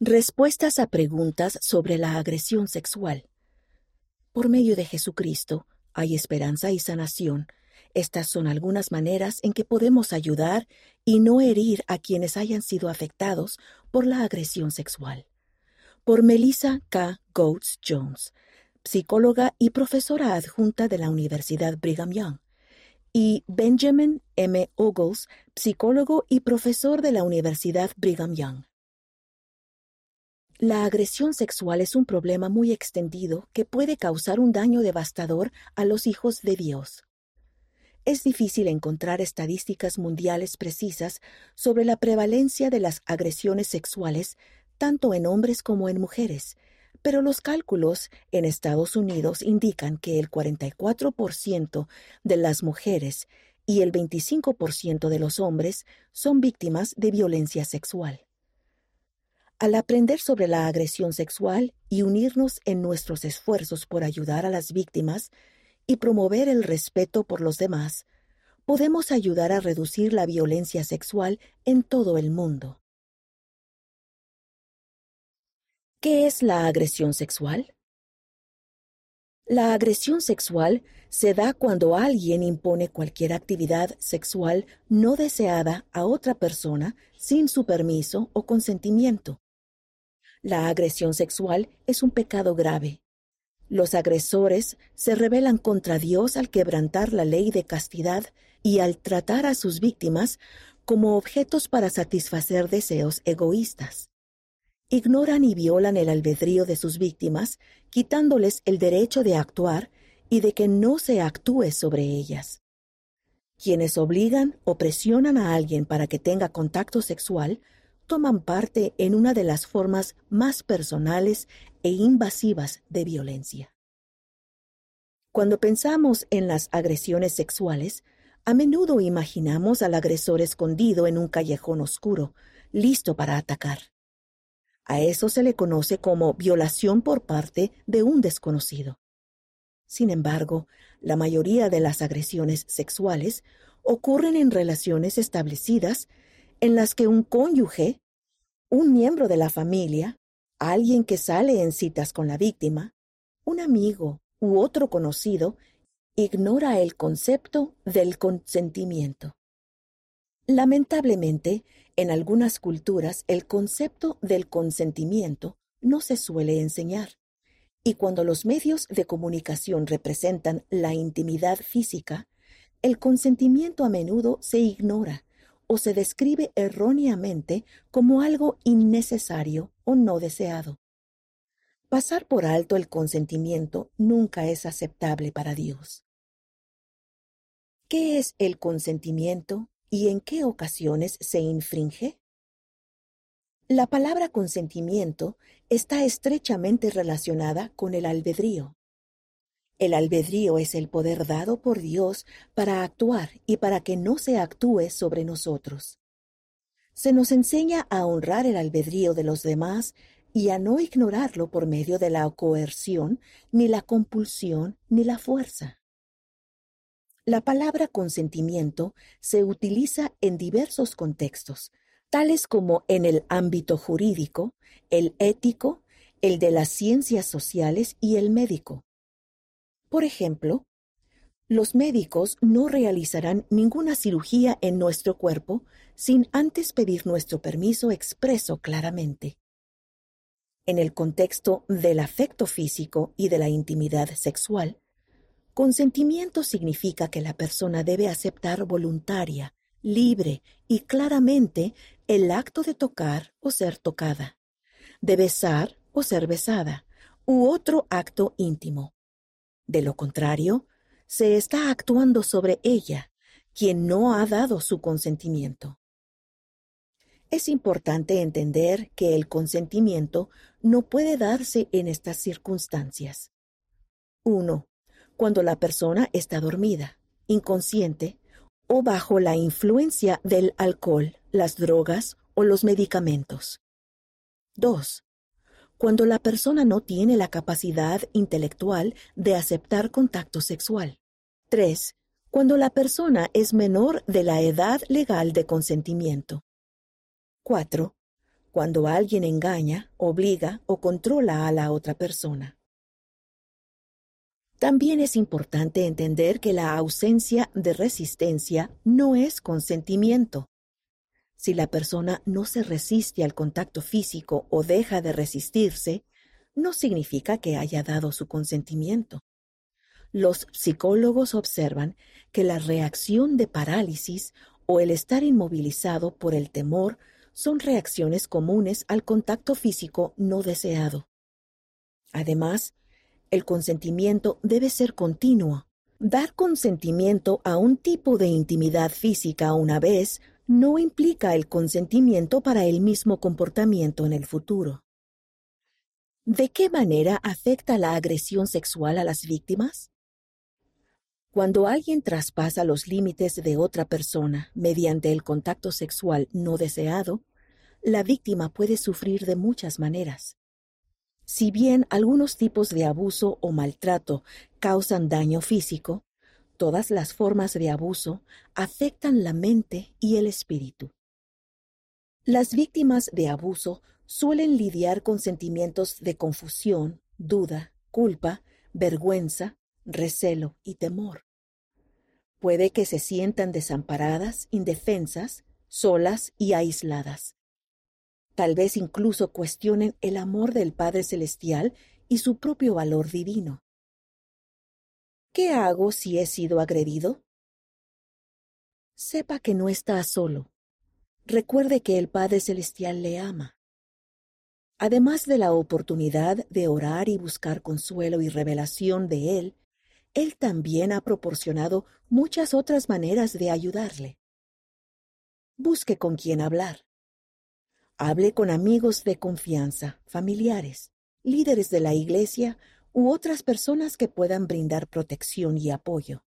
Respuestas a preguntas sobre la agresión sexual. Por medio de Jesucristo hay esperanza y sanación. Estas son algunas maneras en que podemos ayudar y no herir a quienes hayan sido afectados por la agresión sexual. Por Melissa K. Goetz Jones, psicóloga y profesora adjunta de la Universidad Brigham Young, y Benjamin M. Ogles, psicólogo y profesor de la Universidad Brigham Young. La agresión sexual es un problema muy extendido que puede causar un daño devastador a los hijos de Dios. Es difícil encontrar estadísticas mundiales precisas sobre la prevalencia de las agresiones sexuales tanto en hombres como en mujeres, pero los cálculos en Estados Unidos indican que el 44% de las mujeres y el 25% de los hombres son víctimas de violencia sexual. Al aprender sobre la agresión sexual y unirnos en nuestros esfuerzos por ayudar a las víctimas y promover el respeto por los demás, podemos ayudar a reducir la violencia sexual en todo el mundo. ¿Qué es la agresión sexual? La agresión sexual se da cuando alguien impone cualquier actividad sexual no deseada a otra persona sin su permiso o consentimiento. La agresión sexual es un pecado grave. Los agresores se rebelan contra Dios al quebrantar la ley de castidad y al tratar a sus víctimas como objetos para satisfacer deseos egoístas. Ignoran y violan el albedrío de sus víctimas, quitándoles el derecho de actuar y de que no se actúe sobre ellas. Quienes obligan o presionan a alguien para que tenga contacto sexual toman parte en una de las formas más personales e invasivas de violencia. Cuando pensamos en las agresiones sexuales, a menudo imaginamos al agresor escondido en un callejón oscuro, listo para atacar. A eso se le conoce como violación por parte de un desconocido. Sin embargo, la mayoría de las agresiones sexuales ocurren en relaciones establecidas en las que un cónyuge, un miembro de la familia, alguien que sale en citas con la víctima, un amigo u otro conocido, ignora el concepto del consentimiento. Lamentablemente, en algunas culturas el concepto del consentimiento no se suele enseñar, y cuando los medios de comunicación representan la intimidad física, el consentimiento a menudo se ignora o se describe erróneamente como algo innecesario o no deseado. Pasar por alto el consentimiento nunca es aceptable para Dios. ¿Qué es el consentimiento y en qué ocasiones se infringe? La palabra consentimiento está estrechamente relacionada con el albedrío. El albedrío es el poder dado por Dios para actuar y para que no se actúe sobre nosotros. Se nos enseña a honrar el albedrío de los demás y a no ignorarlo por medio de la coerción, ni la compulsión, ni la fuerza. La palabra consentimiento se utiliza en diversos contextos, tales como en el ámbito jurídico, el ético, el de las ciencias sociales y el médico. Por ejemplo, los médicos no realizarán ninguna cirugía en nuestro cuerpo sin antes pedir nuestro permiso expreso claramente. En el contexto del afecto físico y de la intimidad sexual, consentimiento significa que la persona debe aceptar voluntaria, libre y claramente el acto de tocar o ser tocada, de besar o ser besada, u otro acto íntimo. De lo contrario, se está actuando sobre ella, quien no ha dado su consentimiento. Es importante entender que el consentimiento no puede darse en estas circunstancias. 1. Cuando la persona está dormida, inconsciente o bajo la influencia del alcohol, las drogas o los medicamentos. 2 cuando la persona no tiene la capacidad intelectual de aceptar contacto sexual. 3. Cuando la persona es menor de la edad legal de consentimiento. 4. cuando alguien engaña, obliga o controla a la otra persona. También es importante entender que la ausencia de resistencia no es consentimiento. Si la persona no se resiste al contacto físico o deja de resistirse, no significa que haya dado su consentimiento. Los psicólogos observan que la reacción de parálisis o el estar inmovilizado por el temor son reacciones comunes al contacto físico no deseado. Además, el consentimiento debe ser continuo. Dar consentimiento a un tipo de intimidad física una vez no implica el consentimiento para el mismo comportamiento en el futuro. ¿De qué manera afecta la agresión sexual a las víctimas? Cuando alguien traspasa los límites de otra persona mediante el contacto sexual no deseado, la víctima puede sufrir de muchas maneras. Si bien algunos tipos de abuso o maltrato causan daño físico, todas las formas de abuso afectan la mente y el espíritu. Las víctimas de abuso suelen lidiar con sentimientos de confusión, duda, culpa, vergüenza, recelo y temor. Puede que se sientan desamparadas, indefensas, solas y aisladas. Tal vez incluso cuestionen el amor del Padre Celestial y su propio valor divino. ¿Qué hago si he sido agredido? Sepa que no está solo. Recuerde que el Padre Celestial le ama. Además de la oportunidad de orar y buscar consuelo y revelación de Él, Él también ha proporcionado muchas otras maneras de ayudarle. Busque con quién hablar. Hable con amigos de confianza, familiares, líderes de la Iglesia u otras personas que puedan brindar protección y apoyo.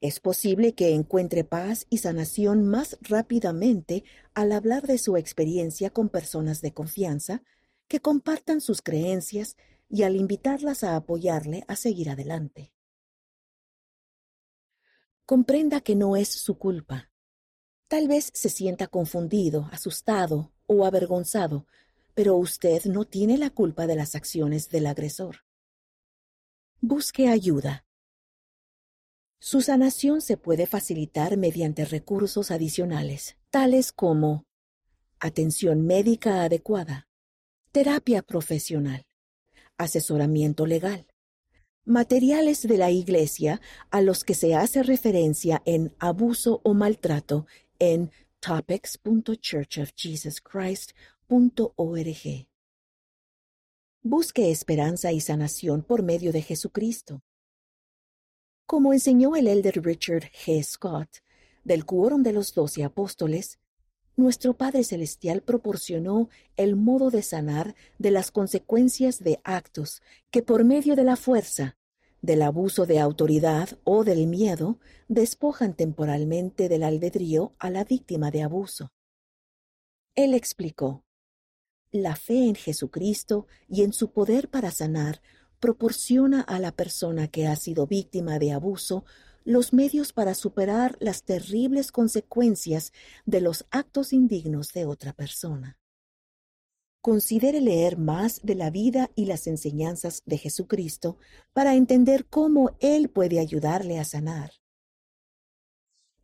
Es posible que encuentre paz y sanación más rápidamente al hablar de su experiencia con personas de confianza que compartan sus creencias y al invitarlas a apoyarle a seguir adelante. Comprenda que no es su culpa. Tal vez se sienta confundido, asustado o avergonzado, pero usted no tiene la culpa de las acciones del agresor. Busque ayuda. Su sanación se puede facilitar mediante recursos adicionales, tales como atención médica adecuada, terapia profesional, asesoramiento legal, materiales de la Iglesia a los que se hace referencia en abuso o maltrato en topics.churchofjesuschrist.org. Busque esperanza y sanación por medio de Jesucristo. Como enseñó el elder Richard G. Scott, del Quórum de los Doce Apóstoles, nuestro Padre Celestial proporcionó el modo de sanar de las consecuencias de actos que por medio de la fuerza, del abuso de autoridad o del miedo despojan temporalmente del albedrío a la víctima de abuso. Él explicó, la fe en Jesucristo y en su poder para sanar proporciona a la persona que ha sido víctima de abuso los medios para superar las terribles consecuencias de los actos indignos de otra persona considere leer más de la vida y las enseñanzas de Jesucristo para entender cómo Él puede ayudarle a sanar.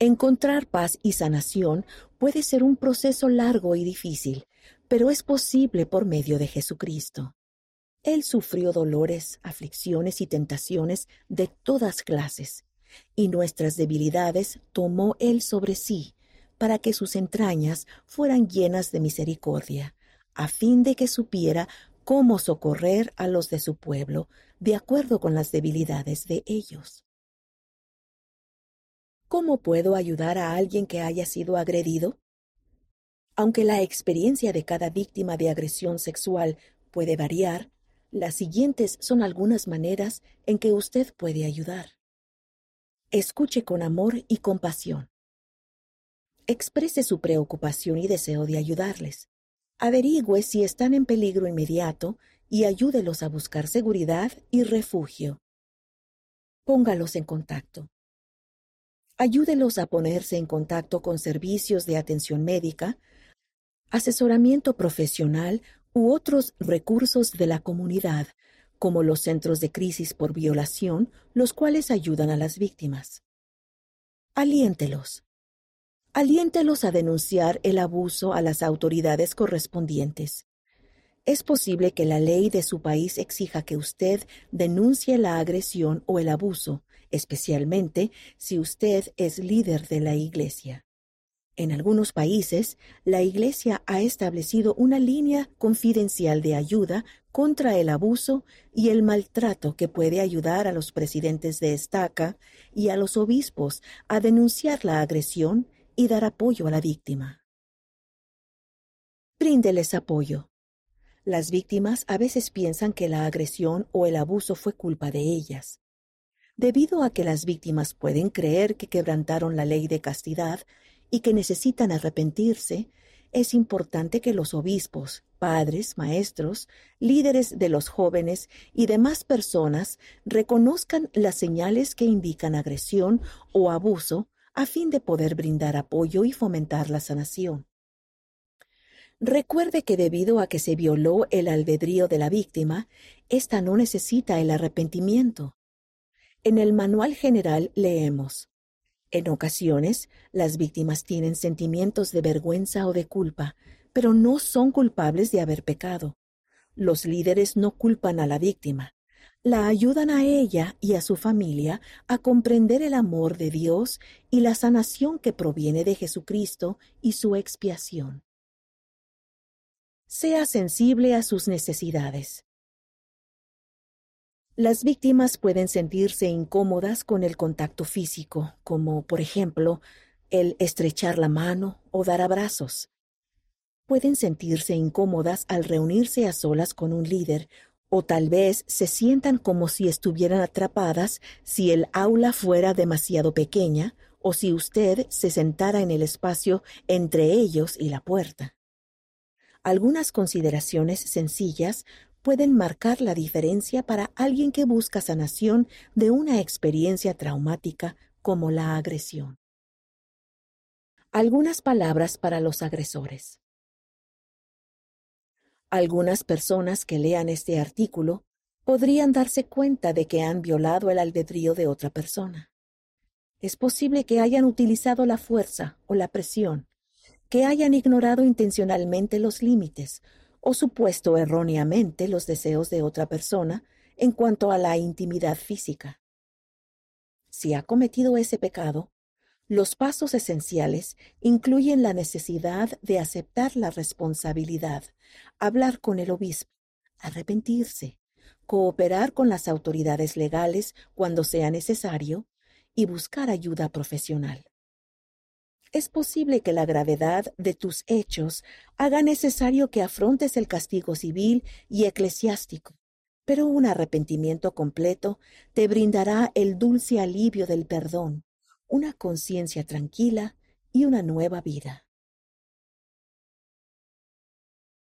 Encontrar paz y sanación puede ser un proceso largo y difícil, pero es posible por medio de Jesucristo. Él sufrió dolores, aflicciones y tentaciones de todas clases, y nuestras debilidades tomó Él sobre sí, para que sus entrañas fueran llenas de misericordia, a fin de que supiera cómo socorrer a los de su pueblo, de acuerdo con las debilidades de ellos. ¿Cómo puedo ayudar a alguien que haya sido agredido? Aunque la experiencia de cada víctima de agresión sexual puede variar, las siguientes son algunas maneras en que usted puede ayudar. Escuche con amor y compasión. Exprese su preocupación y deseo de ayudarles. Averigüe si están en peligro inmediato y ayúdelos a buscar seguridad y refugio. Póngalos en contacto. Ayúdelos a ponerse en contacto con servicios de atención médica, asesoramiento profesional u otros recursos de la comunidad, como los centros de crisis por violación, los cuales ayudan a las víctimas. Aliéntelos. Aliéntelos a denunciar el abuso a las autoridades correspondientes. Es posible que la ley de su país exija que usted denuncie la agresión o el abuso, especialmente si usted es líder de la Iglesia. En algunos países, la Iglesia ha establecido una línea confidencial de ayuda contra el abuso y el maltrato que puede ayudar a los presidentes de estaca y a los obispos a denunciar la agresión y dar apoyo a la víctima. Bríndeles apoyo. Las víctimas a veces piensan que la agresión o el abuso fue culpa de ellas. Debido a que las víctimas pueden creer que quebrantaron la ley de castidad y que necesitan arrepentirse, es importante que los obispos, padres, maestros, líderes de los jóvenes y demás personas reconozcan las señales que indican agresión o abuso a fin de poder brindar apoyo y fomentar la sanación. Recuerde que debido a que se violó el albedrío de la víctima, ésta no necesita el arrepentimiento. En el manual general leemos en ocasiones, las víctimas tienen sentimientos de vergüenza o de culpa, pero no son culpables de haber pecado. Los líderes no culpan a la víctima, la ayudan a ella y a su familia a comprender el amor de Dios y la sanación que proviene de Jesucristo y su expiación. Sea sensible a sus necesidades. Las víctimas pueden sentirse incómodas con el contacto físico, como por ejemplo el estrechar la mano o dar abrazos. Pueden sentirse incómodas al reunirse a solas con un líder o tal vez se sientan como si estuvieran atrapadas si el aula fuera demasiado pequeña o si usted se sentara en el espacio entre ellos y la puerta. Algunas consideraciones sencillas pueden marcar la diferencia para alguien que busca sanación de una experiencia traumática como la agresión. Algunas palabras para los agresores. Algunas personas que lean este artículo podrían darse cuenta de que han violado el albedrío de otra persona. Es posible que hayan utilizado la fuerza o la presión, que hayan ignorado intencionalmente los límites o supuesto erróneamente los deseos de otra persona en cuanto a la intimidad física. Si ha cometido ese pecado, los pasos esenciales incluyen la necesidad de aceptar la responsabilidad, hablar con el obispo, arrepentirse, cooperar con las autoridades legales cuando sea necesario y buscar ayuda profesional. Es posible que la gravedad de tus hechos haga necesario que afrontes el castigo civil y eclesiástico, pero un arrepentimiento completo te brindará el dulce alivio del perdón, una conciencia tranquila y una nueva vida.